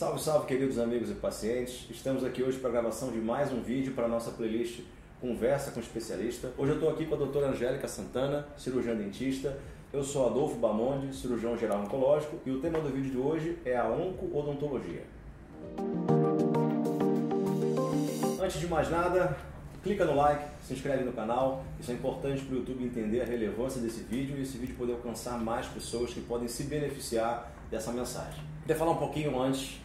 Salve, salve, queridos amigos e pacientes. Estamos aqui hoje para a gravação de mais um vídeo para a nossa playlist Conversa com Especialista. Hoje eu estou aqui com a doutora Angélica Santana, cirurgiã dentista. Eu sou Adolfo Bamonde, cirurgião geral oncológico, e o tema do vídeo de hoje é a onco-odontologia. Antes de mais nada, clica no like, se inscreve no canal. Isso é importante para o YouTube entender a relevância desse vídeo e esse vídeo poder alcançar mais pessoas que podem se beneficiar dessa mensagem. Queria falar um pouquinho antes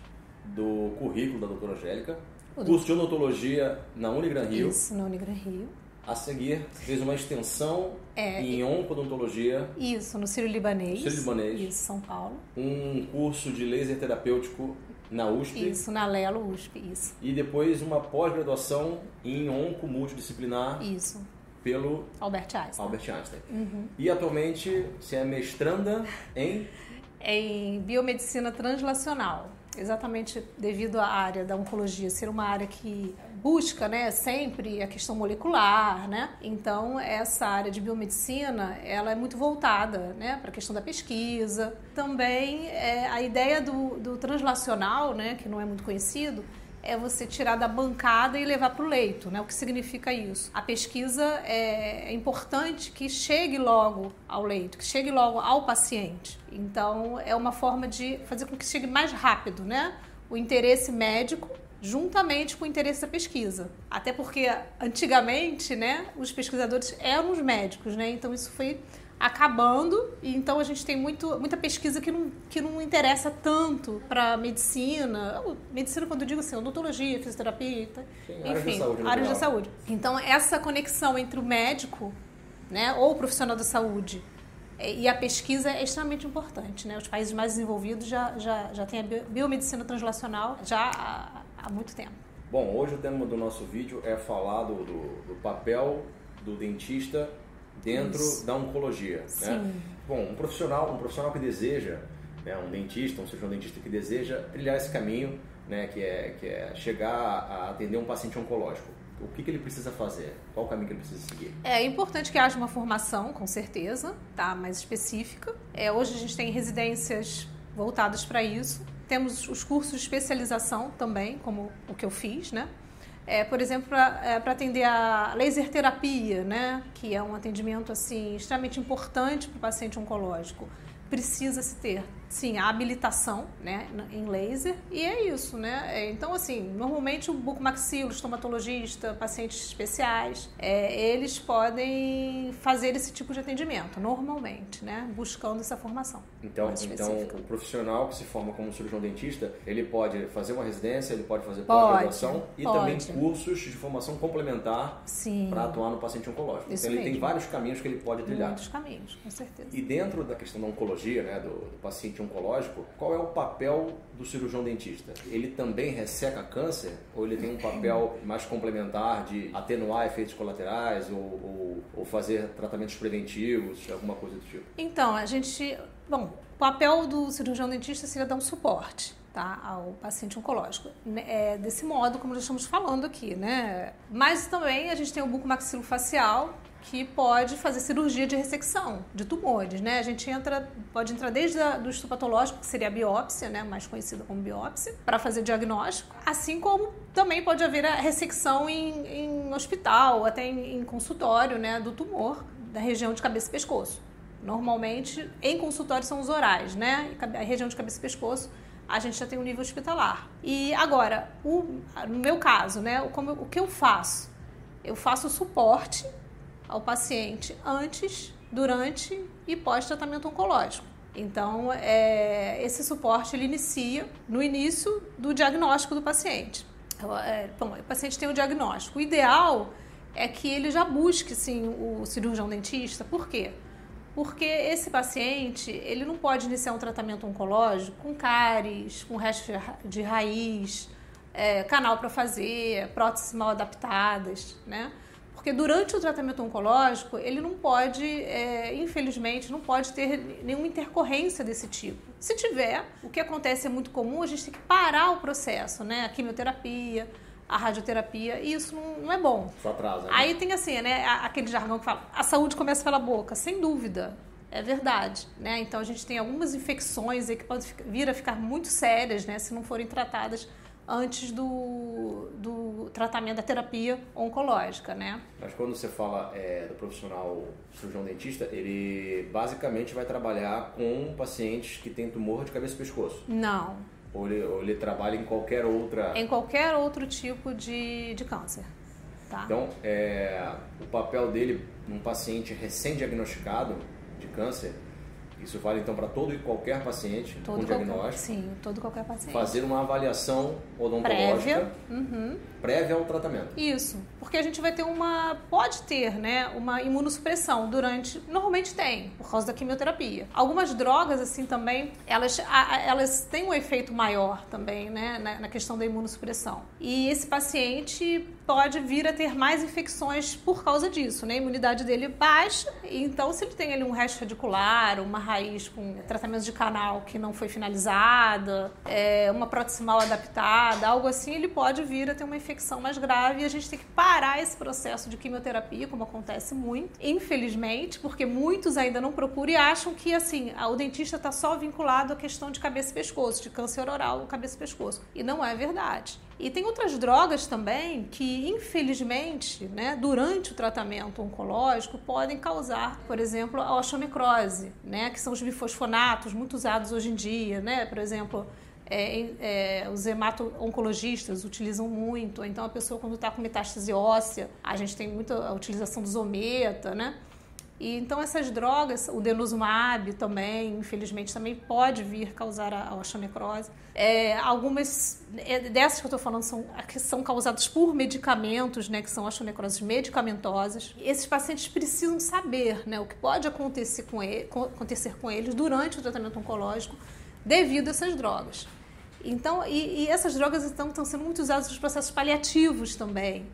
do currículo da doutora Angélica. Curso de odontologia na Unigran Rio. Isso, na Unigran Rio. A seguir, fez uma extensão É, em oncodontologia, Isso, no Círio Libanês. Círio Libanês. Isso, São Paulo. um curso de laser terapêutico na USP Isso, na Lelo USP. Isso, e depois uma pós-graduação em onco multidisciplinar isso. pelo Albert Einstein. Albert Einstein. Uhum. E atualmente você é mestranda em em biomedicina translacional. Exatamente devido à área da oncologia ser uma área que busca, né, sempre a questão molecular, né? Então, essa área de biomedicina, ela é muito voltada, né, para a questão da pesquisa. Também é, a ideia do, do translacional, né, que não é muito conhecido, é você tirar da bancada e levar para o leito, né? O que significa isso? A pesquisa é, é importante que chegue logo ao leito, que chegue logo ao paciente. Então, é uma forma de fazer com que chegue mais rápido, né? O interesse médico juntamente com o interesse da pesquisa. Até porque antigamente, né, os pesquisadores eram os médicos, né? Então isso foi acabando e então a gente tem muito, muita pesquisa que não, que não interessa tanto para medicina, medicina quando eu digo assim, odontologia, fisioterapia, tá? Sim, áreas enfim, saúde áreas da geral. saúde. Então essa conexão entre o médico, né, ou o profissional da saúde eh, e a pesquisa é extremamente importante, né? Os países mais desenvolvidos já já já têm a bio- biomedicina translacional já há, há muito tempo. Bom, hoje o tema do nosso vídeo é falar do, do, do papel do dentista dentro Isso. da oncologia. Né? Sim. Bom, um profissional, um profissional que deseja, né, um dentista, um cirurgião dentista que deseja trilhar esse caminho, né, que, é, que é chegar a atender um paciente oncológico. O que, que ele precisa fazer? Qual o caminho que ele precisa seguir? É importante que haja uma formação, com certeza, tá? mais específica. É, hoje a gente tem residências voltadas para isso. Temos os cursos de especialização também, como o que eu fiz, né? É, por exemplo, para atender a laser terapia, né? que é um atendimento assim extremamente importante para o paciente oncológico. Precisa se ter, sim, a habilitação né, em laser e é isso, né? É, Então, assim, normalmente o bucomaxilo, estomatologista, pacientes especiais, é, eles podem fazer esse tipo de atendimento, normalmente, né? Buscando essa formação. Então, então o profissional que se forma como cirurgião dentista, ele pode fazer uma residência, ele pode fazer pós-graduação e pode. também cursos de formação complementar para atuar no paciente oncológico. Isso então ele tem mesmo. vários caminhos que ele pode trilhar. muitos caminhos, com certeza. E dentro da questão da oncologia, né, do, do paciente oncológico, qual é o papel do cirurgião dentista? Ele também resseca câncer ou ele tem um papel mais complementar de atenuar efeitos colaterais ou, ou, ou fazer tratamentos preventivos, alguma coisa do tipo? Então, a gente. Bom, o papel do cirurgião dentista seria dar um suporte tá, ao paciente oncológico. Né, É, desse modo, como nós estamos falando aqui, né? Mas também a gente tem o bucomaxilofacial, que pode fazer cirurgia de ressecção de tumores, né? A gente entra, pode entrar desde a, do estudo patológico, que seria a biópsia, né? Mais conhecida como biópsia, para fazer diagnóstico, assim como também pode haver a ressecção em, em hospital, até em, em consultório, né? Do tumor da região de cabeça e pescoço. Normalmente, em consultório são os orais, né? A região de cabeça e pescoço, a gente já tem um nível hospitalar. E agora, o- no meu caso, né? Como, o que eu faço? Eu faço suporte ao paciente antes, durante e pós-tratamento oncológico. Então, é, esse suporte ele inicia no início do diagnóstico do paciente. É, bom, o paciente tem o diagnóstico. O ideal é que ele já busque sim o cirurgião dentista. Por quê? Porque esse paciente, ele não pode iniciar um tratamento oncológico com cáries, com resto de ra- de raiz, é, canal para fazer, próteses mal adaptadas, né? Porque durante o tratamento oncológico, ele não pode, é, infelizmente, não pode ter nenhuma intercorrência desse tipo. Se tiver, o que acontece é muito comum, a gente tem que parar o processo, né? A quimioterapia, a radioterapia, e isso não, não é bom. Só atrasa. né? Aí tem assim, né, aquele jargão que fala, a saúde começa pela boca, sem dúvida. é verdade, né? Então a gente tem algumas infecções aí que podem vir a ficar muito sérias, né, se não forem tratadas antes do, do tratamento da terapia oncológica, né? Mas quando você fala é, do profissional cirurgião dentista, ele basicamente vai trabalhar com pacientes que têm tumor de cabeça e pescoço? Não. Ou ele, ou ele trabalha em qualquer outra... Em qualquer outro tipo de, de câncer. Tá. Então, é, o papel dele num paciente recém-diagnosticado de câncer isso vale então para todo e qualquer paciente todo com diagnóstico. Qualquer, sim, todo e qualquer paciente. Fazer uma avaliação odontológica prévia, uhum. Prévia ao tratamento. Isso, porque a gente vai ter uma, pode ter, né, uma imunossupressão durante, normalmente tem, por causa da quimioterapia. Algumas drogas assim também, elas, elas têm um efeito maior também, né, na, na questão da imunossupressão. E esse paciente pode vir a ter mais infecções por causa disso, né? A imunidade dele baixa, então se ele tem ali um resto radicular, uma raiz com tratamento de canal que não foi finalizada, é, uma proximal adaptada, algo assim, ele pode vir a ter uma infecção mais grave e a gente tem que parar esse processo de quimioterapia, como acontece muito, infelizmente, porque muitos ainda não procuram e acham que assim, o dentista está só vinculado à questão de cabeça e pescoço, de câncer oral, cabeça e pescoço. E não é verdade. E tem outras drogas também que, infelizmente, né, durante o tratamento oncológico, podem causar, por exemplo, a osteonecrose, né, que são os bifosfonatos muito usados hoje em dia, né, por exemplo. É, é, os hemato-oncologistas utilizam muito, então a pessoa quando está com metástase óssea, a gente tem muita utilização do zometa, né? E então essas drogas, o denosumab também, infelizmente, também pode vir causar a osteonecrose. É, algumas é, dessas que eu estou falando são, que são causadas por medicamentos, né, que são osteonecroses medicamentosas. Esses pacientes precisam saber né, o que pode acontecer com, ele, acontecer com eles durante o tratamento oncológico devido a essas drogas. Então, e, e essas drogas então, estão sendo muito usadas nos processos paliativos também.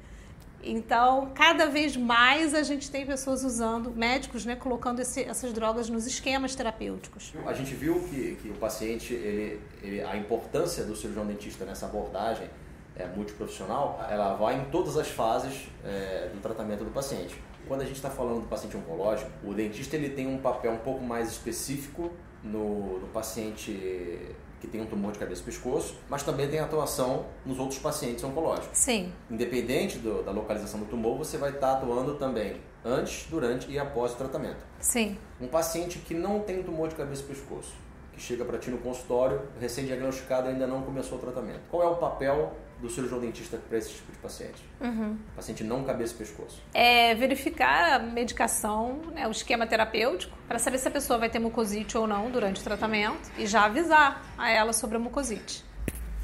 Então, cada vez mais a gente tem pessoas usando, médicos, né, colocando esse, essas drogas nos esquemas terapêuticos. A gente viu que, que o paciente, ele, ele, a importância do cirurgião dentista nessa abordagem é, multiprofissional, ela vai em todas as fases é, do tratamento do paciente. Quando a gente está falando do paciente oncológico, o dentista ele tem um papel um pouco mais específico no, no paciente que tem um tumor de cabeça e pescoço, mas também tem atuação nos outros pacientes oncológicos. Sim. Independente do, da localização do tumor, você vai estar atuando também antes, durante e após o tratamento. Sim. Um paciente que não tem tumor de cabeça e pescoço, que chega para ti no consultório, recém-diagnosticado ainda não começou o tratamento. Qual é o papel do cirurgião dentista para esse tipo de paciente? Uhum. Paciente não cabeça e pescoço. É verificar a medicação, né, o esquema terapêutico, para saber se a pessoa vai ter mucosite ou não durante o tratamento e já avisar a ela sobre a mucosite.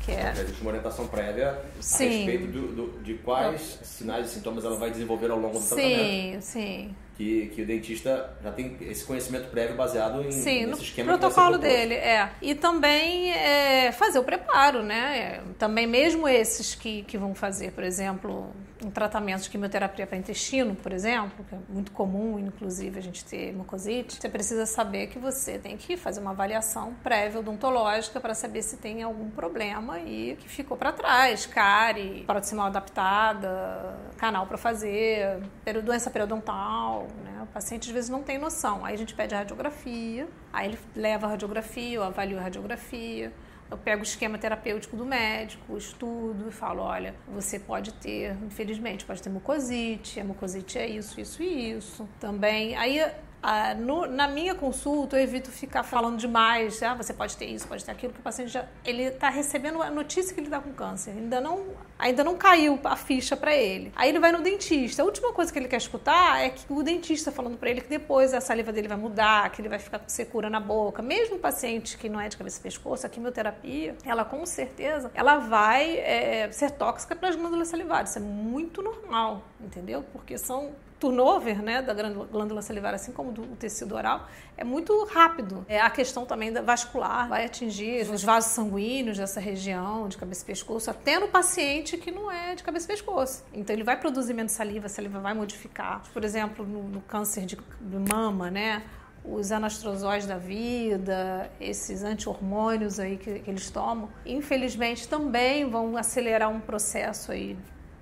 Que é... Existe uma orientação prévia Sim. a respeito do, do, de quais sinais e sintomas ela vai desenvolver ao longo do sim, tratamento. Sim, sim que, que o dentista já tem esse conhecimento prévio baseado em Sim, nesse esquema no protocolo dele, é. E também é, fazer o preparo, né? É, também mesmo esses que, que vão fazer, por exemplo, um tratamento de quimioterapia para intestino, por exemplo, que é muito comum, inclusive, a gente ter mucosite, você precisa saber que você tem que fazer uma avaliação prévia odontológica para saber se tem algum problema e que ficou para trás, cárie, paroximal adaptada, canal para fazer, doença periodontal, né? O paciente às vezes não tem noção. Aí a gente pede a radiografia, aí ele leva a radiografia, eu avalio a radiografia, eu pego o esquema terapêutico do médico, estudo e falo, olha, você pode ter, infelizmente, pode ter mucosite, a mucosite é isso, isso e isso. Também, aí ah, no, na minha consulta, eu evito ficar falando demais. Ah, você pode ter isso, pode ter aquilo, que o paciente já ele está recebendo a notícia que ele está com câncer. Ainda não, ainda não caiu a ficha para ele. Aí ele vai no dentista. A última coisa que ele quer escutar é que o dentista falando para ele que depois a saliva dele vai mudar, que ele vai ficar com secura na boca. Mesmo o paciente que não é de cabeça e pescoço, a quimioterapia, ela com certeza, ela vai é, ser tóxica para as glândulas salivares. Isso é muito normal, entendeu? Porque são turnover né, da glândula salivar, assim como do tecido oral, é muito rápido. É a questão também da vascular vai atingir os vasos sanguíneos dessa região de cabeça e pescoço, até no paciente que não é de cabeça e pescoço. Então ele vai produzir menos saliva, a saliva vai modificar. Por exemplo, no, no câncer de, de mama, né? os anastrozóis da vida, esses anti-hormônios aí que, que, eles tomam, infelizmente também vão acelerar um processo aí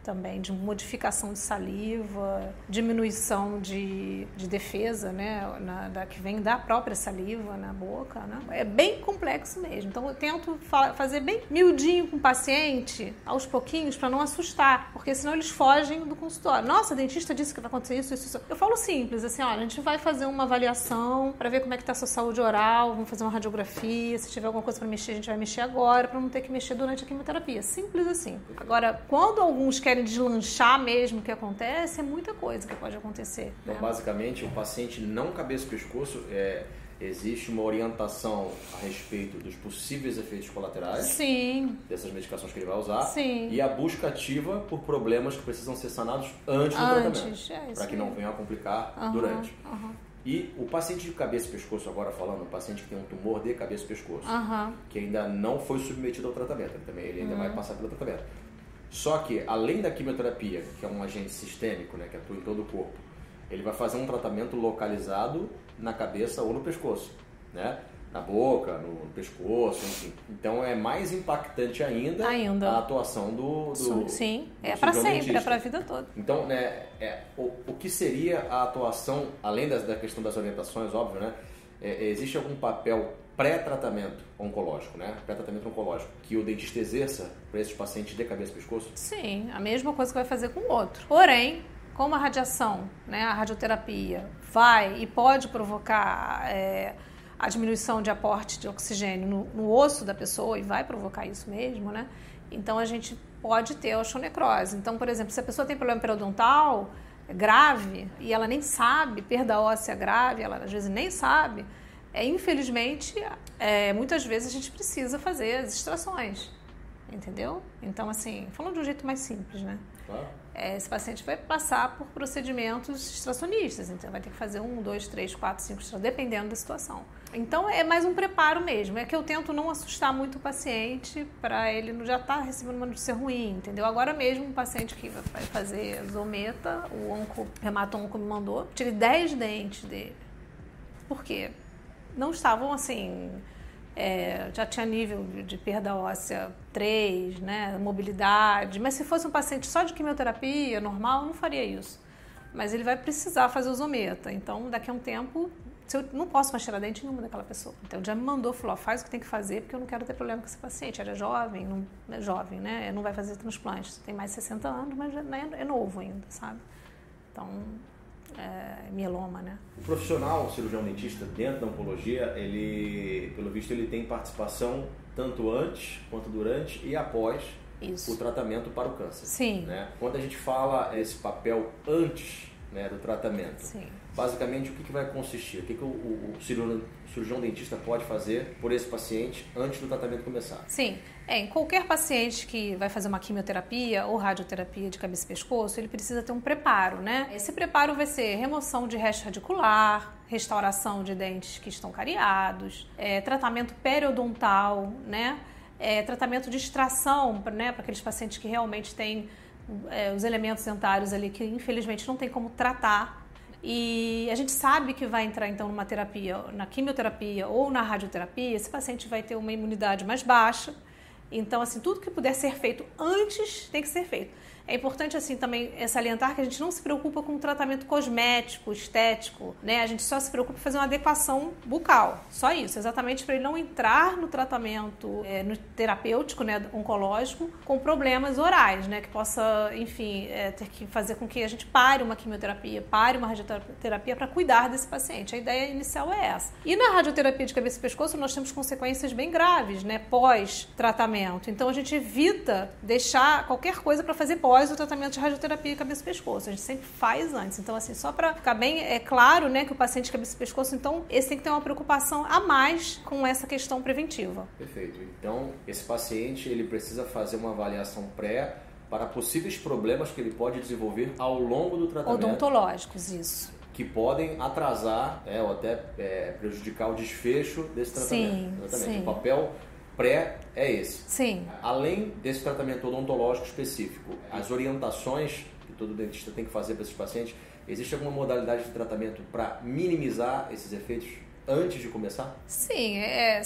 também de modificação de saliva, diminuição de, de defesa, né, na, da, que vem da própria saliva na boca, né? É bem complexo mesmo. Então eu tento fa fazer bem miudinho com o paciente, aos pouquinhos, para não assustar, porque senão eles fogem do consultório. Nossa, a dentista disse que vai acontecer isso, isso, isso. Eu falo simples, assim, olha, a gente vai fazer uma avaliação para ver como é que está a sua saúde oral, vamos fazer uma radiografia, se tiver alguma coisa para mexer, a gente vai mexer agora, para não ter que mexer durante a quimioterapia. Simples assim. Agora, quando alguns querem deslanchar mesmo o que acontece, é muita coisa que pode acontecer. Então, né? basicamente, o paciente não cabeça e pescoço, é, existe uma orientação a respeito dos possíveis efeitos colaterais Sim. dessas medicações que ele vai usar Sim. e a busca ativa por problemas que precisam ser sanados antes do Antes, tratamento, é para que não venham a complicar Aham, durante. aham. E o paciente de cabeça e pescoço, agora falando, o paciente que tem um tumor de cabeça e pescoço, Aham. que ainda não foi submetido ao tratamento, ele também ele ainda vai Uhum. passar pelo tratamento. Só que, além da quimioterapia, que é um agente sistêmico, né, que atua em todo o corpo, ele vai fazer um tratamento localizado na cabeça ou no pescoço, né? Na boca, no pescoço, enfim. Então é mais impactante ainda, Ainda. a atuação do, do Sim, do é para sempre, é para a vida toda. Então, né, é, o, o que seria a atuação, além das, da questão das orientações, óbvio, né? é, existe algum papel pré-tratamento oncológico, né? Pré-tratamento oncológico, que o dentista exerça para esses pacientes de cabeça e pescoço? Sim, a mesma coisa que vai fazer com o outro. Porém, como a radiação, né, a radioterapia, vai e pode provocar é, a diminuição de aporte de oxigênio no, no osso da pessoa, e vai provocar isso mesmo, né? Então a gente pode ter osteonecrose. Então, por exemplo, se a pessoa tem problema periodontal grave e ela nem sabe, perda óssea grave, ela às vezes nem sabe, é, infelizmente, é, muitas vezes a gente precisa fazer as extrações, entendeu? Então, assim, falando de um jeito mais simples, né? Claro. É, esse paciente vai passar por procedimentos extracionistas, então vai ter que fazer um, dois, três, quatro, cinco extrações, dependendo da situação. Então é mais um preparo mesmo, é que eu tento não assustar muito o paciente para ele não já estar recebendo uma notícia ruim, entendeu? Agora mesmo um paciente que vai fazer zometa, o onco, hemato-onco me mandou, tirei 10 dentes dele. Por quê? Não estavam assim, é, já tinha nível de, perda óssea 3, né, mobilidade, mas se fosse um paciente só de quimioterapia normal, não faria isso. Mas ele vai precisar fazer o zometa, então daqui a um tempo eu não posso mais tirar dente nenhuma daquela pessoa. Então já me mandou, falou, faz o que tem que fazer, porque eu não quero ter problema com esse paciente. Era jovem, não é jovem, né? Não vai fazer transplante. Tem mais de 60 anos, mas não é, é novo ainda, sabe? Então, é mieloma, né? O profissional, o cirurgião dentista dentro da oncologia, ele, pelo visto, ele tem participação tanto antes quanto durante e após Isso. o tratamento para o câncer. Sim. Né? Quando a gente fala esse papel antes né, do tratamento, Sim. Basicamente o que, que vai consistir? O que, que o, o- o cirurgião, o cirurgião dentista pode fazer por esse paciente antes do tratamento começar? Sim, é, em qualquer paciente que vai fazer uma quimioterapia ou radioterapia de cabeça e pescoço, ele precisa ter um preparo, né? Esse preparo vai ser remoção de resto radicular, restauração de dentes que estão cariados, é, tratamento periodontal, né? É, tratamento de extração, né, para aqueles pacientes que realmente têm é, os elementos dentários ali que infelizmente não tem como tratar. E a gente sabe que vai entrar então numa terapia, na quimioterapia ou na radioterapia, esse paciente vai ter uma imunidade mais baixa. Então, assim, tudo que puder ser feito antes tem que ser feito. É importante, assim, também salientar que a gente não se preocupa com tratamento cosmético, estético, né? A gente só se preocupa em fazer uma adequação bucal. Só isso, exatamente para ele não entrar no tratamento é, no terapêutico, né, oncológico, com problemas orais, né? Que possa, enfim, é, ter que fazer com que a gente pare uma quimioterapia, pare uma radioterapia para cuidar desse paciente. A ideia inicial é essa. E na radioterapia de cabeça e pescoço, nós temos consequências bem graves, né? Pós-tratamento. Então, a gente evita deixar qualquer coisa para fazer pós o tratamento de radioterapia cabeça e pescoço. A gente sempre faz antes. Então, assim, só para ficar bem é claro, né, que o paciente de cabeça e pescoço, então, esse tem que ter uma preocupação a mais com essa questão preventiva. Perfeito. Então, esse paciente ele precisa fazer uma avaliação pré para possíveis problemas que ele pode desenvolver ao longo do tratamento. Odontológicos, isso. que podem atrasar é, ou até é, prejudicar o desfecho desse tratamento. Sim, Exatamente. sim. O papel pré é esse. Sim. Além desse tratamento odontológico específico, as orientações que todo dentista tem que fazer para esses pacientes, existe alguma modalidade de tratamento para minimizar esses efeitos antes de começar? Sim, é,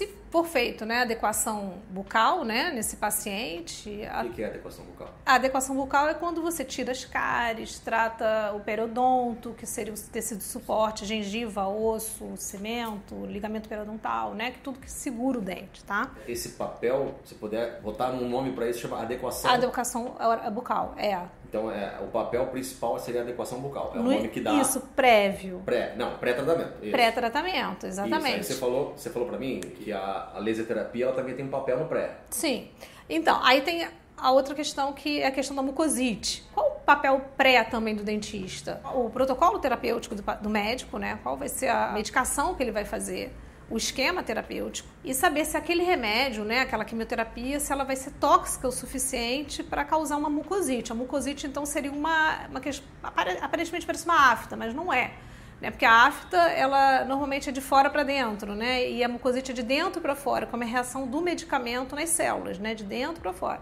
se for feito, né, adequação bucal, né, nesse paciente. O que é adequação bucal? A adequação bucal é quando você tira as cáries, trata o periodonto, que seria o tecido de suporte, gengiva, osso, cimento, ligamento periodontal, né, que tudo que segura o dente, tá? Esse papel, se puder botar um nome para isso, chama adequação. Adequação bucal, é. Então, é, o papel principal seria a adequação bucal. É o No- nome que dá. Isso, prévio. Pré, não, pré-tratamento. Isso. Pré-tratamento, Isso. exatamente. Aí você falou, você falou para mim que a, a laser terapia ela também tem um papel no pré. Sim. Então, aí tem a outra questão que é a questão da mucosite. Qual o papel pré também do dentista? O protocolo terapêutico do, do médico, né? Qual vai ser a medicação que ele vai fazer? O esquema terapêutico e saber se aquele remédio, né, aquela quimioterapia, se ela vai ser tóxica o suficiente para causar uma mucosite. A mucosite, então, seria uma, uma aparentemente parece uma afta, mas não é né? Porque a afta, ela normalmente é de fora para dentro, né? E a mucosite é de dentro para fora, como é a reação do medicamento nas células, né? De dentro para fora.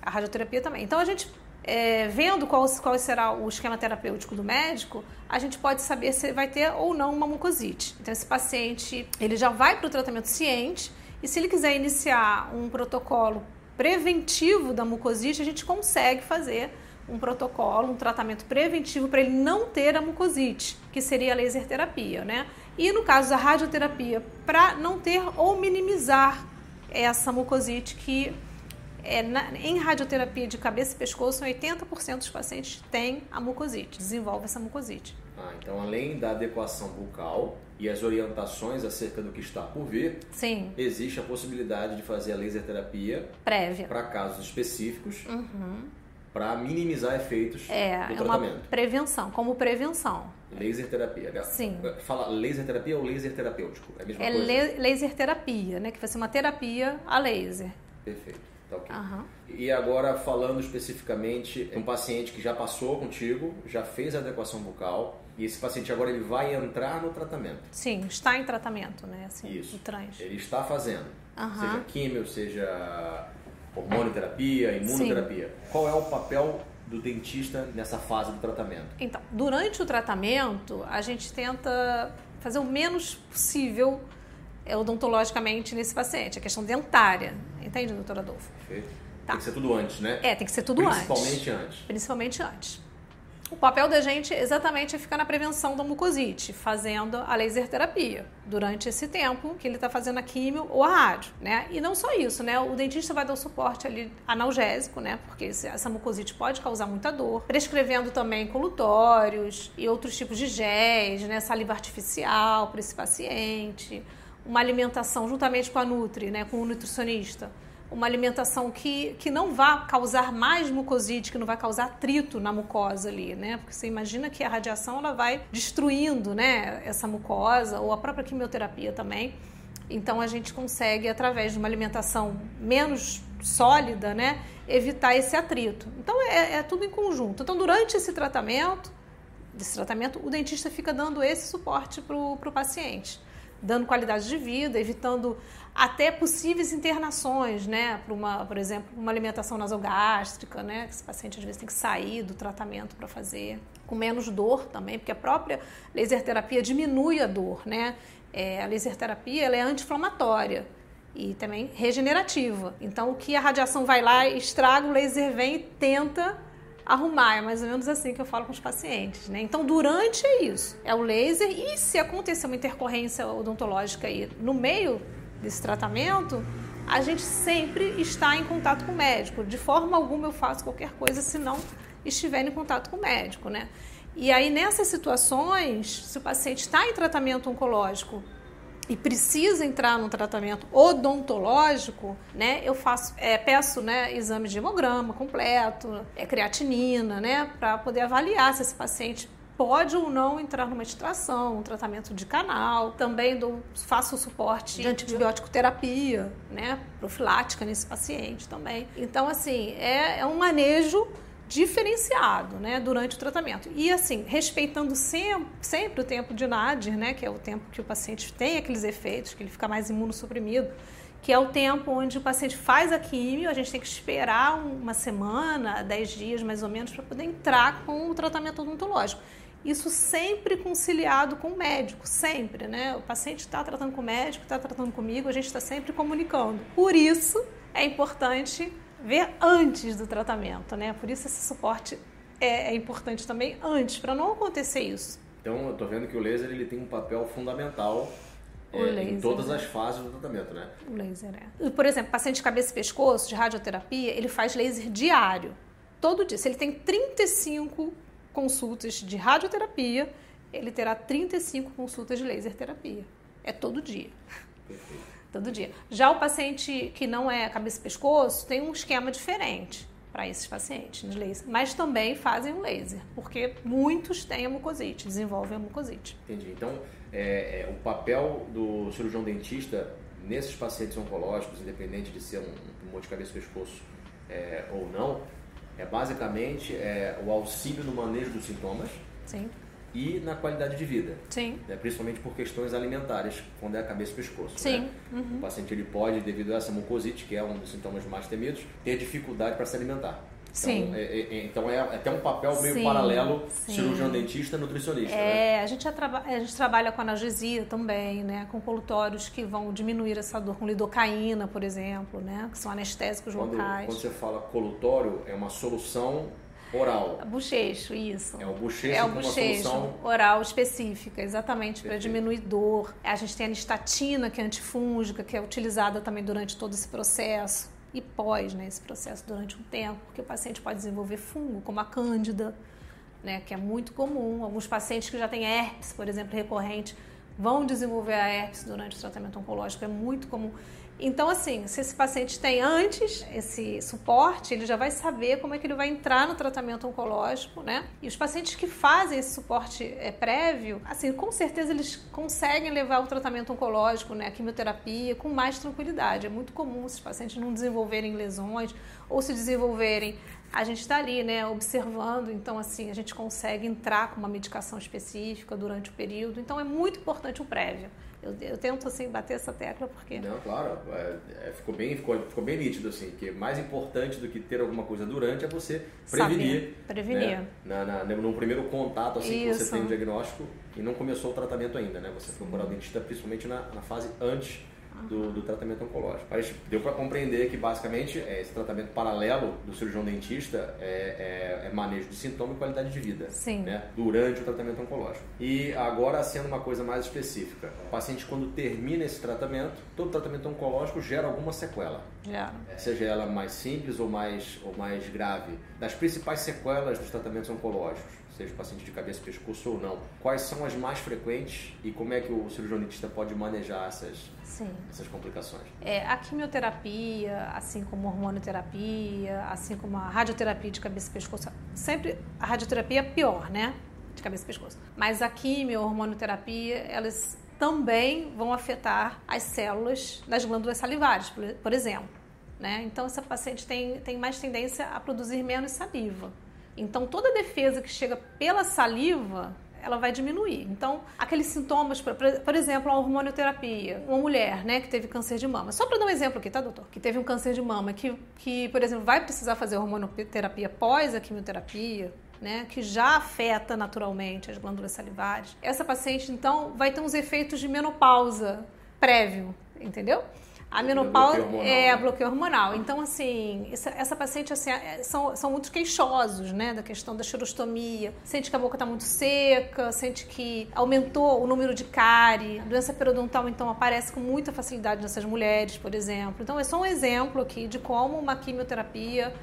A radioterapia também. Então a gente é, vendo qual, qual será o esquema terapêutico do médico, a gente pode saber se vai ter ou não uma mucosite. Então esse paciente, ele já vai para o tratamento ciente e se ele quiser iniciar um protocolo preventivo da mucosite, a gente consegue fazer um protocolo, um tratamento preventivo para ele não ter a mucosite, que seria a laser terapia, né? E no caso da radioterapia, para não ter ou minimizar essa mucosite que é, na- em radioterapia de cabeça e pescoço, 80% dos pacientes têm a mucosite, desenvolve essa mucosite. Ah, então, além da adequação bucal e as orientações acerca do que está por vir, Sim, existe a possibilidade de fazer a laser terapia prévia. para casos específicos para minimizar efeitos Uhum. É, do é uma tratamento. prevenção, como prevenção. Laser terapia. Sim. Fala laser terapia ou laser terapêutico? É a mesma É coisa? le- laser terapia, né? Que vai ser uma terapia a laser. Perfeito. Tá ok. Aham. E agora falando especificamente, um paciente que já passou contigo, já fez a adequação bucal e esse paciente agora ele vai entrar no tratamento. Sim, está em tratamento, né? Assim, Isso. o trans. Ele está fazendo, Aham. seja químio, seja hormonioterapia, imunoterapia. Qual é o papel do dentista nessa fase do tratamento? Então, durante o tratamento, a gente tenta fazer o menos possível é, odontologicamente nesse paciente, a questão dentária. Entende, doutor Adolfo? Perfeito? Tá. Tem que ser tudo antes, né? É, tem que ser tudo antes. Principalmente antes. Principalmente antes. O papel da gente exatamente é ficar na prevenção da mucosite, fazendo a laser terapia durante esse tempo que ele está fazendo a químio ou a rádio, né? E não só isso, né? O dentista vai dar o suporte ali analgésico, né? Porque essa mucosite pode causar muita dor, prescrevendo também colutórios e outros tipos de géis, né? Saliva artificial para esse paciente, uma alimentação juntamente com a Nutri, né? Com o nutricionista uma alimentação que, que não vá causar mais mucosite, que não vai causar atrito na mucosa ali, né? Porque você imagina que a radiação ela vai destruindo, né, essa mucosa ou a própria quimioterapia também. Então a gente consegue através de uma alimentação menos sólida, né, evitar esse atrito. Então é, é tudo em conjunto. Então durante esse tratamento, desse tratamento, o dentista fica dando esse suporte para o paciente, dando qualidade de vida, evitando até possíveis internações, né? Para uma, por exemplo, uma alimentação nasogástrica, né? Que esse paciente às vezes tem que sair do tratamento para fazer, com menos dor também, porque a própria laser terapia diminui a dor, né? É, a laser terapia ela é anti-inflamatória e também regenerativa. Então, o que a radiação vai lá, estraga, o laser vem e tenta arrumar. É mais ou menos assim que eu falo com os pacientes, né? Então, durante é isso, é o laser e se acontecer uma intercorrência odontológica aí no meio desse tratamento, a gente sempre está em contato com o médico. De forma alguma eu faço qualquer coisa se não estiver em contato com o médico, né? E aí, nessas situações, se o paciente está em tratamento oncológico e precisa entrar no tratamento odontológico, né, eu faço, é, peço, né, exame de hemograma completo, é, creatinina, né, para poder avaliar se esse paciente pode ou não entrar numa extração, um tratamento de canal. Também dou, faço suporte de antibiótico terapia, né, profilática nesse paciente também. Então, assim, é, é um manejo diferenciado, né, durante o tratamento. E assim, respeitando sempre, sempre o tempo de Nadir, né, que é o tempo que o paciente tem aqueles efeitos, que ele fica mais imunossuprimido, que é o tempo onde o paciente faz a químio, a gente tem que esperar uma semana, dez dias mais ou menos, para poder entrar com o tratamento odontológico. Isso sempre conciliado com o médico, sempre, né? O paciente está tratando com o médico, está tratando comigo, a gente está sempre comunicando. Por isso é importante ver antes do tratamento, né? Por isso esse suporte é, é importante também antes, para não acontecer isso. Então, eu estou vendo que o laser ele tem um papel fundamental é, laser, em todas né? as fases do tratamento, né? O laser, é. Por exemplo, paciente de cabeça e pescoço, de radioterapia, ele faz laser diário, todo dia. Se ele tem 35 consultas de radioterapia, ele terá 35 consultas de laser terapia. É todo dia. Perfeito. Todo dia. Já o paciente que não é cabeça e pescoço tem um esquema diferente para esses pacientes de laser. Mas também fazem um laser, porque muitos têm a mucosite, desenvolvem a mucosite. Entendi. Então, é, é, o papel do cirurgião dentista nesses pacientes oncológicos, independente de ser um tumor de cabeça e pescoço é, ou não, é basicamente é, o auxílio no manejo dos sintomas. Sim e na qualidade de vida. Sim. Né? Principalmente por questões alimentares, quando é a cabeça e pescoço. Sim. Né? Uhum. O paciente ele pode, devido a essa mucosite, que é um dos sintomas mais temidos, ter dificuldade para se alimentar. Então, Sim. É, é, é então é, é até um papel meio sim, paralelo cirurgião dentista nutricionista. É, né? a, gente a gente trabalha com analgesia também, né? Com colutórios que vão diminuir essa dor, com lidocaína, por exemplo, né? Que são anestésicos quando, locais. Quando você fala colutório, é uma solução Oral. Bochecho, isso. É o bochecho é o bochecho uma solução... oral específica, exatamente, para diminuir dor. A gente tem a anistatina, que é antifúngica, que é utilizada também durante todo esse processo e pós né, esse processo durante um tempo, porque o paciente pode desenvolver fungo, como a cândida, né, que é muito comum. Alguns pacientes que já têm herpes, por exemplo, recorrente, vão desenvolver a herpes durante o tratamento oncológico, é muito comum. Então, assim, se esse paciente tem antes esse suporte, ele já vai saber como é que ele vai entrar no tratamento oncológico, né? E os pacientes que fazem esse suporte é, prévio, assim, com certeza eles conseguem levar o tratamento oncológico, né, a quimioterapia, com mais tranquilidade. É muito comum esses pacientes não desenvolverem lesões ou se desenvolverem a gente está ali, né, observando, então assim, a gente consegue entrar com uma medicação específica durante o período. Então é muito importante o prévio. Eu, eu tento assim bater essa tecla porque. Não, claro, é, é, ficou, bem, ficou, ficou bem nítido assim, que mais importante do que ter alguma coisa durante é você prevenir. Saber, prevenir. Né? Na, na, no primeiro contato assim, que você tem o diagnóstico e não começou o tratamento ainda, né? Você foi procurar o dentista principalmente na, na fase antes do, do tratamento oncológico. Mas deu para compreender que basicamente é, esse tratamento paralelo do cirurgião dentista é, é, é, manejo de sintoma e qualidade de vida Sim. Né, durante o tratamento oncológico. E agora sendo uma coisa mais específica, o paciente quando termina esse tratamento, todo tratamento oncológico gera alguma sequela. Gera. Seja ela mais simples ou mais, ou mais grave. Das principais sequelas dos tratamentos oncológicos, seja paciente de cabeça, pescoço ou não, quais são as mais frequentes e como é que o cirurgião dentista pode manejar essas, Sim. essas complicações? É, a quimioterapia, assim como a hormonoterapia, assim como a radioterapia de cabeça e pescoço, sempre a radioterapia é pior, né? De cabeça e pescoço. Mas a quimio, a hormonoterapia, elas também vão afetar as células das glândulas salivares, por, exemplo. Né? Então, essa paciente tem, tem mais tendência a produzir menos saliva. Então, toda defesa que chega pela saliva, ela vai diminuir. Então, aqueles sintomas, por exemplo, a hormonioterapia, uma mulher, né, que teve câncer de mama. Só para dar um exemplo aqui, tá, doutor? Que teve um câncer de mama, que, que por exemplo, vai precisar fazer hormonioterapia pós a quimioterapia, né, que já afeta naturalmente as glândulas salivares. Essa paciente, então, vai ter uns efeitos de menopausa prévio, entendeu? A menopausa é a né? bloqueio hormonal. Então, assim, essa, essa paciente assim, é, são, são muito queixosos, né? Da questão da xerostomia. Sente que a boca está muito seca, sente que aumentou o número de cárie. A doença periodontal, então, aparece com muita facilidade nessas mulheres, por exemplo. Então, é só um exemplo aqui de como uma quimioterapia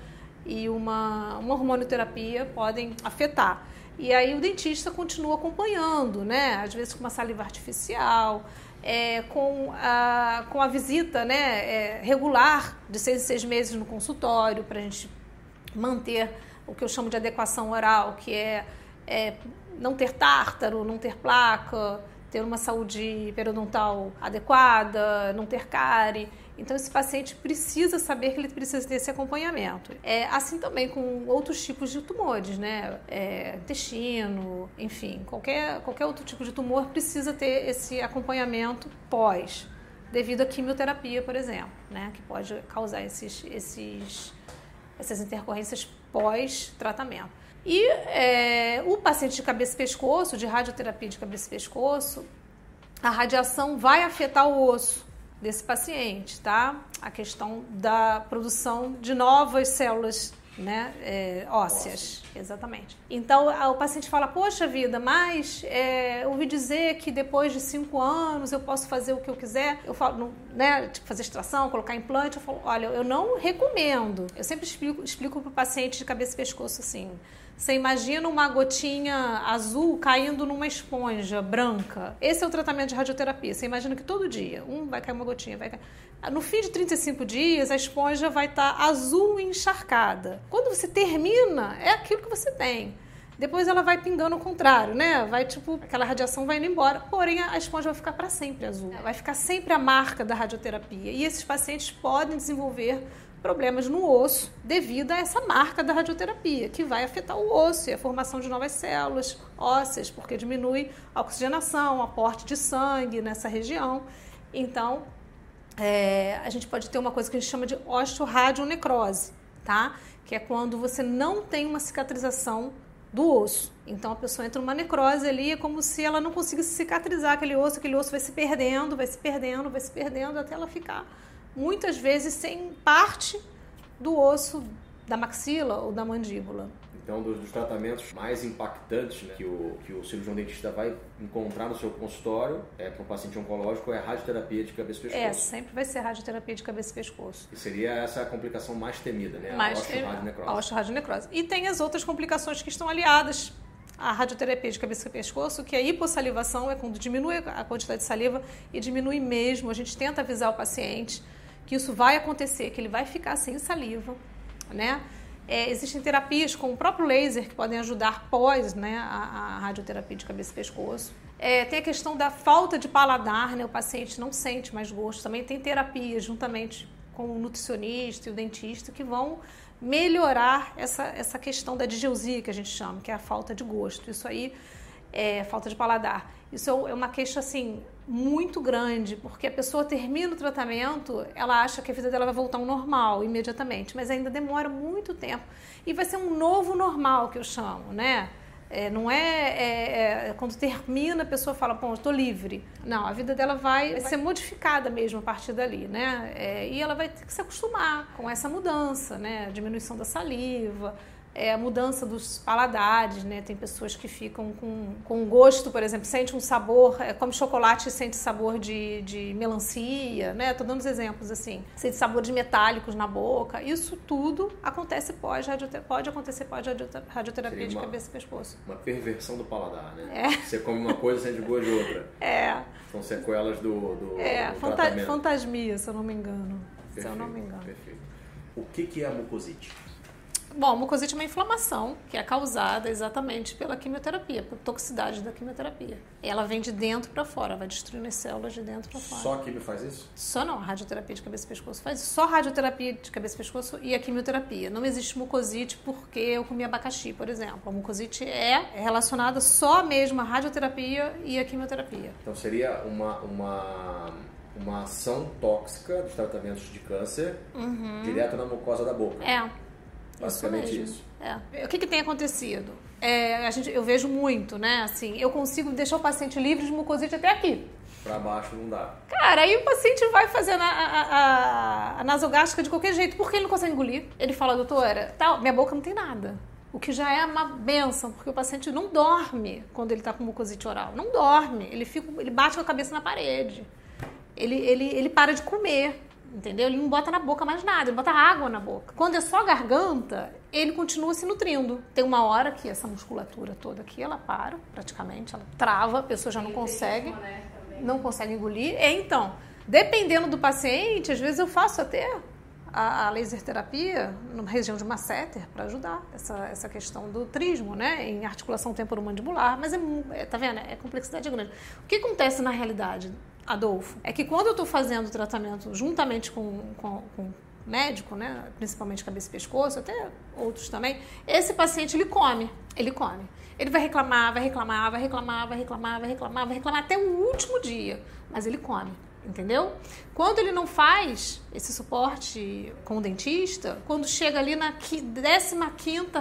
e uma, uma hormonioterapia podem afetar. E aí o dentista continua acompanhando, né? Às vezes com uma saliva artificial, é, com, a, com a visita né, é, regular de seis em seis meses no consultório, para a gente manter o que eu chamo de adequação oral, que é, é não ter tártaro, não ter placa, ter uma saúde periodontal adequada, não ter cárie. Então, esse paciente precisa saber que ele precisa ter esse acompanhamento. É, assim também com outros tipos de tumores, né? É, intestino, enfim, qualquer, qualquer outro tipo de tumor precisa ter esse acompanhamento pós, devido à quimioterapia, por exemplo, né? Que pode causar esses, esses, essas intercorrências pós-tratamento. E é, o paciente de cabeça e pescoço, de radioterapia de cabeça e pescoço, a radiação vai afetar o osso desse paciente, tá? A questão da produção de novas células né, é, ósseas. Exatamente. Então o paciente fala: Poxa vida, mas é, ouvi dizer que depois de cinco anos eu posso fazer o que eu quiser. Eu falo, né, tipo, fazer extração, colocar implante. Eu falo: Olha, eu não recomendo. Eu sempre explico, explico para o paciente de cabeça e pescoço assim. Você imagina uma gotinha azul caindo numa esponja branca. Esse é o tratamento de radioterapia. Você imagina que todo dia, um vai cair uma gotinha, vai cair. No fim de 35 dias, a esponja vai estar tá azul encharcada. Quando você termina, é aquilo que você tem. Depois ela vai pingando ao contrário, né? Vai tipo, aquela radiação vai indo embora, porém a esponja vai ficar para sempre azul. Vai ficar sempre a marca da radioterapia. E esses pacientes podem desenvolver problemas no osso devido a essa marca da radioterapia, que vai afetar o osso e a formação de novas células ósseas, porque diminui a oxigenação, o aporte de sangue nessa região. Então, é, a gente pode ter uma coisa que a gente chama de osteoradionecrose, tá? Que é quando você não tem uma cicatrização do osso. Então a pessoa entra numa necrose ali, é como se ela não conseguisse cicatrizar aquele osso, aquele osso vai se perdendo, vai se perdendo, vai se perdendo até ela ficar muitas vezes sem parte do osso da maxila ou da mandíbula. Então, dos, dos tratamentos mais impactantes né, que, o, que o cirurgião dentista vai encontrar no seu consultório é, para um paciente oncológico é a radioterapia de cabeça e pescoço. É, sempre vai ser radioterapia de cabeça e pescoço. E seria essa a complicação mais temida, né? Mais a osteoradionecrose. A osteoradionecrose. E tem as outras complicações que estão aliadas à radioterapia de cabeça e pescoço, que é a hipossalivação, é quando diminui a quantidade de saliva e diminui mesmo. A gente tenta avisar o paciente que isso vai acontecer, que ele vai ficar sem saliva, né? É, existem terapias com o próprio laser que podem ajudar pós né, a, a radioterapia de cabeça e pescoço. É, tem a questão da falta de paladar, né? O paciente não sente mais gosto. Também tem terapias juntamente com o nutricionista e o dentista que vão melhorar essa, essa questão da digeusia que a gente chama, que é a falta de gosto. Isso aí é falta de paladar. Isso é uma queixa assim muito grande, porque a pessoa termina o tratamento, ela acha que a vida dela vai voltar ao normal imediatamente, mas ainda demora muito tempo. E vai ser um novo normal que eu chamo, né? É, não é, é, é, quando termina a pessoa fala, bom, estou livre. Não, a vida dela vai, vai ser modificada mesmo a partir dali, né? É, e ela vai ter que se acostumar com essa mudança, né? A diminuição da saliva, é, a mudança dos paladares, né? Tem pessoas que ficam com, com gosto, por exemplo, sente um sabor, é, come chocolate e sente sabor de, de melancia, né? Tô dando os exemplos assim. Sente sabores metálicos na boca. Isso tudo acontece pós radioterapia, pode acontecer pós radioterapia Seria de uma, cabeça e pescoço. Uma perversão do paladar, né? É. Você come uma coisa e sente gosto de outra. É. São sequelas do, do, é, do fanta tratamento. fantasmia, se eu não me engano. Perfeito, se eu não me engano. Perfeito. O que, que é a mucosite? Bom, a mucosite é uma inflamação que é causada exatamente pela quimioterapia, por toxicidade da quimioterapia. Ela vem de dentro para fora, vai destruindo as células de dentro para fora. Só a quimio faz isso? Só não, a radioterapia de cabeça e pescoço faz isso. Só a radioterapia de cabeça e pescoço e a quimioterapia. Não existe mucosite porque eu comi abacaxi, por exemplo. A mucosite é relacionada só mesmo à radioterapia e à quimioterapia. Então seria uma, uma, uma ação tóxica dos tratamentos de câncer Uhum. direto na mucosa da boca. É. Basicamente mesmo. isso. É. O que, que tem acontecido? É, a gente, eu vejo muito, né? Assim, eu consigo deixar o paciente livre de mucosite até aqui. Pra baixo não dá. Cara, aí o paciente vai fazendo a, a, a, a nasogástrica de qualquer jeito, porque ele não consegue engolir. Ele fala, doutora, tal, minha boca não tem nada. O que já é uma benção, porque o paciente não dorme quando ele está com mucosite oral. Não dorme. Ele, fica, ele bate com a cabeça na parede. Ele, ele, ele para de comer. Entendeu? Ele não bota na boca mais nada, ele bota água na boca. Quando é só garganta, ele continua se nutrindo. Tem uma hora que essa musculatura toda aqui, ela para, praticamente, ela trava, a pessoa já não consegue, não consegue engolir. E, então, dependendo do paciente, às vezes eu faço até a, a laser terapia na região de masseter para ajudar essa, essa questão do trismo, né? Em articulação temporomandibular. Mas é, é, tá vendo? É complexidade grande. O que acontece na realidade? Adolfo, é que quando eu estou fazendo o tratamento juntamente com, com, com médico, né, principalmente cabeça e pescoço, até outros também, esse paciente ele come, ele come. Ele vai reclamar, vai reclamar, vai reclamar, vai reclamar, vai reclamar, vai reclamar até o último dia, mas ele come. Entendeu? Quando ele não faz esse suporte com o dentista, quando chega ali na 15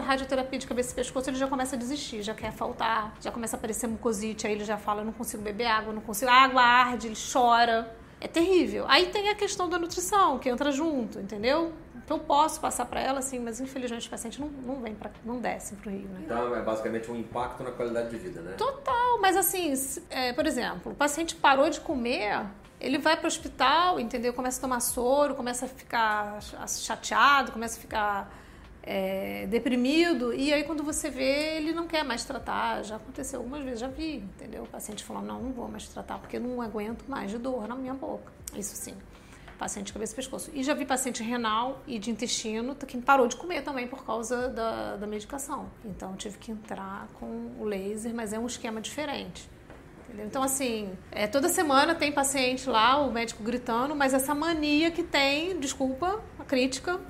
radioterapia de cabeça e pescoço, ele já começa a desistir, já quer faltar, já começa a aparecer mucosite, aí ele já fala, não consigo beber água, não consigo, a água arde, ele chora. É terrível. Aí tem a questão da nutrição, que entra junto, entendeu? Então eu posso passar para ela, assim, mas infelizmente o paciente não, não vem para não desce para o Rio, né? Então é basicamente um impacto na qualidade de vida, né? Total, mas assim, é, por exemplo, o paciente parou de comer, ele vai para o hospital, entendeu? Começa a tomar soro, começa a ficar chateado, começa a ficar é, deprimido, e aí quando você vê, ele não quer mais tratar. Já aconteceu algumas vezes, já vi, entendeu? O paciente falou: não, não vou mais tratar porque eu não aguento mais de dor na minha boca. Isso sim paciente de cabeça e pescoço. E já vi paciente renal e de intestino que parou de comer também por causa da, da medicação. Então tive que entrar com o laser, mas é um esquema diferente. Entendeu? Então, assim, é, toda semana tem paciente lá, o médico gritando, mas essa mania que tem, desculpa a crítica,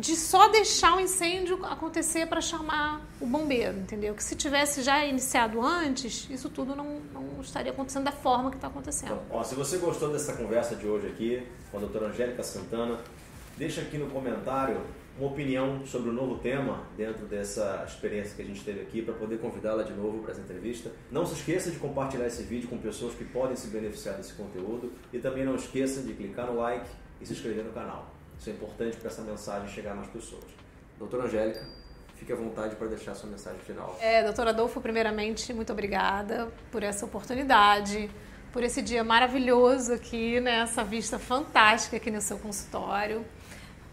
de só deixar o incêndio acontecer para chamar o bombeiro, entendeu? Que se tivesse já iniciado antes, isso tudo não, não estaria acontecendo da forma que está acontecendo. Então, ó, se você gostou dessa conversa de hoje aqui com a doutora Angélica Santana, deixa aqui no comentário uma opinião sobre o novo tema dentro dessa experiência que a gente teve aqui para poder convidá-la de novo para essa entrevista. Não se esqueça de compartilhar esse vídeo com pessoas que podem se beneficiar desse conteúdo e também não esqueça de clicar no like e se inscrever no canal. Isso é importante para essa mensagem chegar mais pessoas. Doutora Angélica, fique à vontade para deixar sua mensagem final. É, doutora Adolfo, primeiramente, muito obrigada por essa oportunidade, por esse dia maravilhoso aqui, né? essa vista fantástica aqui no seu consultório.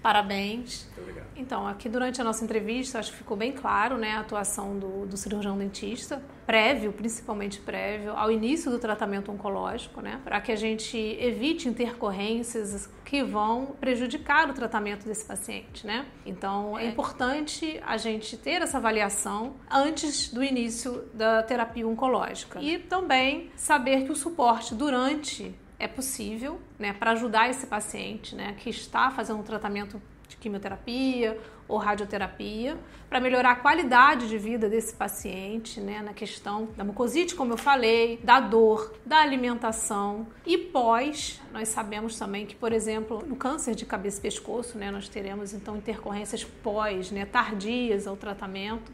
Parabéns. Muito obrigado. Então, aqui durante a nossa entrevista, acho que ficou bem claro né, a atuação do, do cirurgião dentista, prévio, principalmente prévio, ao início do tratamento oncológico, né, para que a gente evite intercorrências que vão prejudicar o tratamento desse paciente. Né? Então, é importante a gente ter essa avaliação antes do início da terapia oncológica. E também saber que o suporte durante é possível, né, para ajudar esse paciente, né, que está fazendo um tratamento de quimioterapia ou radioterapia, para melhorar a qualidade de vida desse paciente, né, na questão da mucosite, como eu falei, da dor, da alimentação e pós, nós sabemos também que, por exemplo, no câncer de cabeça e pescoço, né, nós teremos então intercorrências pós, né, tardias ao tratamento,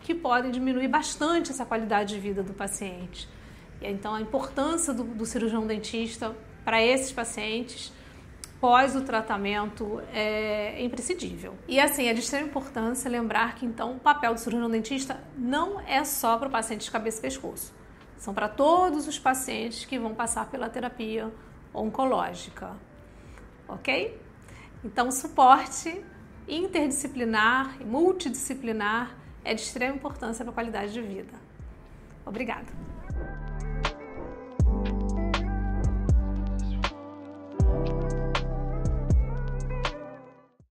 que podem diminuir bastante essa qualidade de vida do paciente. Então, a importância do, do cirurgião dentista para esses pacientes pós o tratamento é imprescindível. E assim, é de extrema importância lembrar que então o papel do cirurgião dentista não é só para o paciente de cabeça e pescoço. São para todos os pacientes que vão passar pela terapia oncológica. OK? Então, suporte interdisciplinar e multidisciplinar é de extrema importância para a qualidade de vida. Obrigada.